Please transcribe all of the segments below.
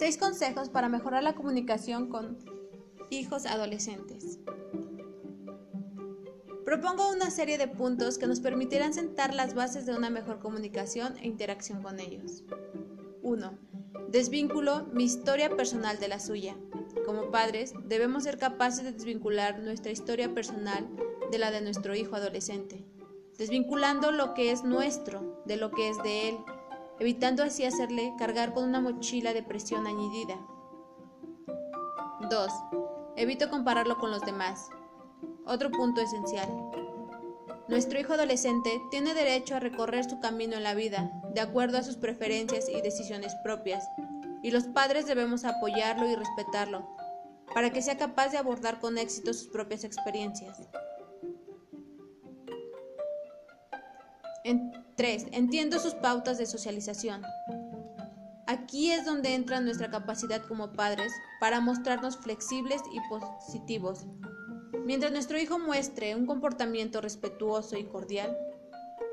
6 consejos para mejorar la comunicación con hijos adolescentes. Propongo una serie de puntos que nos permitirán sentar las bases de una mejor comunicación e interacción con ellos. 1. Desvínculo mi historia personal de la suya. Como padres, debemos ser capaces de desvincular nuestra historia personal de la de nuestro hijo adolescente, desvinculando lo que es nuestro de lo que es de él, evitando así hacerle cargar con una mochila de presión añadida. 2. Evito compararlo con los demás. Otro punto esencial. Nuestro hijo adolescente tiene derecho a recorrer su camino en la vida, de acuerdo a sus preferencias y decisiones propias, y los padres debemos apoyarlo y respetarlo, para que sea capaz de abordar con éxito sus propias experiencias. 3. Entiendo sus pautas de socialización. Aquí es donde entra nuestra capacidad como padres para mostrarnos flexibles y positivos, Mientras nuestro hijo muestre un comportamiento respetuoso y cordial,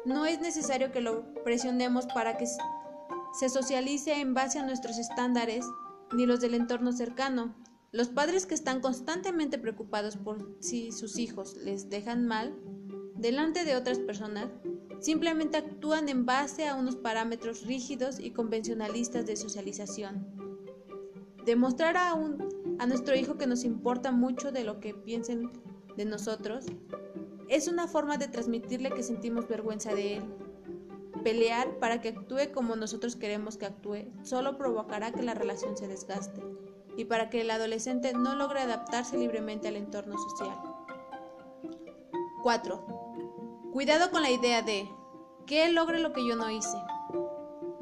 no es necesario que lo presionemos para que se socialice en base a nuestros estándares ni los del entorno cercano. Los padres que están constantemente preocupados por si sus hijos les dejan mal delante de otras personas, simplemente actúan en base a unos parámetros rígidos y convencionalistas de socialización. Demostrar a un a nuestro hijo que nos importa mucho de lo que piensen de nosotros, es una forma de transmitirle que sentimos vergüenza de él. Pelear para que actúe como nosotros queremos que actúe solo provocará que la relación se desgaste y para que el adolescente no logre adaptarse libremente al entorno social. 4. Cuidado con la idea de que él logre lo que yo no hice.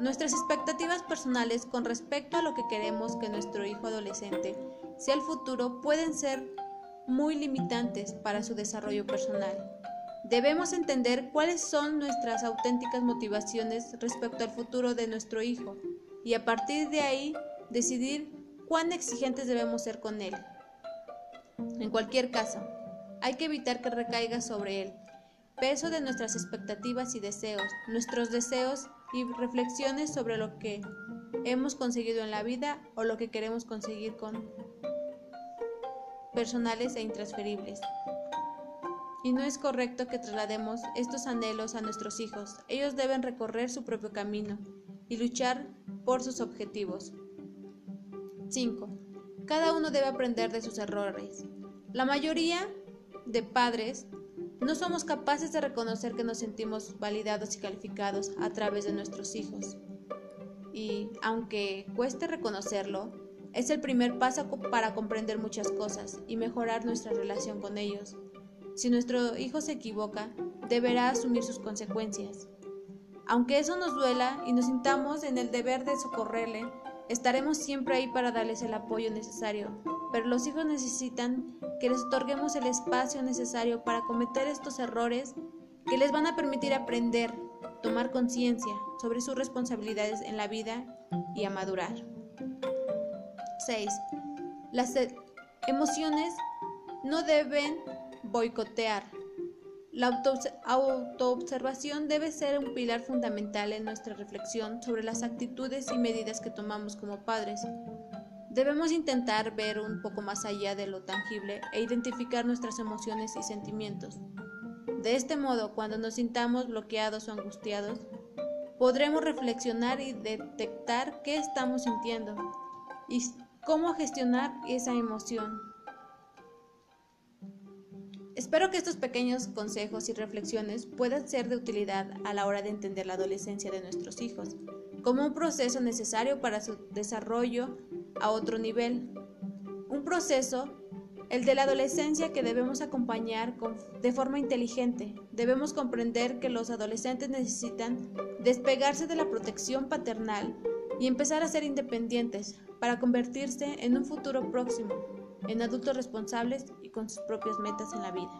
Nuestras expectativas personales con respecto a lo que queremos que nuestro hijo adolescente sea el futuro pueden ser muy limitantes para su desarrollo personal. Debemos entender cuáles son nuestras auténticas motivaciones respecto al futuro de nuestro hijo y a partir de ahí decidir cuán exigentes debemos ser con él. En cualquier caso, hay que evitar que recaiga sobre él peso de nuestras expectativas y deseos, nuestros deseos y reflexiones sobre lo que hemos conseguido en la vida o lo que queremos conseguir con personales e intransferibles. Y no es correcto que traslademos estos anhelos a nuestros hijos. Ellos deben recorrer su propio camino y luchar por sus objetivos. 5. Cada uno debe aprender de sus errores. La mayoría de padres no somos capaces de reconocer que nos sentimos validados y calificados a través de nuestros hijos. Y aunque cueste reconocerlo, es el primer paso para comprender muchas cosas y mejorar nuestra relación con ellos. Si nuestro hijo se equivoca, deberá asumir sus consecuencias. Aunque eso nos duela y nos sintamos en el deber de socorrerle, estaremos siempre ahí para darles el apoyo necesario. Pero los hijos necesitan que les otorguemos el espacio necesario para cometer estos errores que les van a permitir aprender, tomar conciencia sobre sus responsabilidades en la vida y a madurar. 6. Las emociones no deben boicotear. La autoobservación debe ser un pilar fundamental en nuestra reflexión sobre las actitudes y medidas que tomamos como padres. Debemos intentar ver un poco más allá de lo tangible e identificar nuestras emociones y sentimientos. De este modo, cuando nos sintamos bloqueados o angustiados, podremos reflexionar y detectar qué estamos sintiendo y cómo gestionar esa emoción. Espero que estos pequeños consejos y reflexiones puedan ser de utilidad a la hora de entender la adolescencia de nuestros hijos, como un proceso necesario para su desarrollo a otro nivel. Un proceso, el de la adolescencia que debemos acompañar de forma inteligente. Debemos comprender que los adolescentes necesitan despegarse de la protección paternal y empezar a ser independientes para convertirse en un futuro próximo en adultos responsables y con sus propias metas en la vida.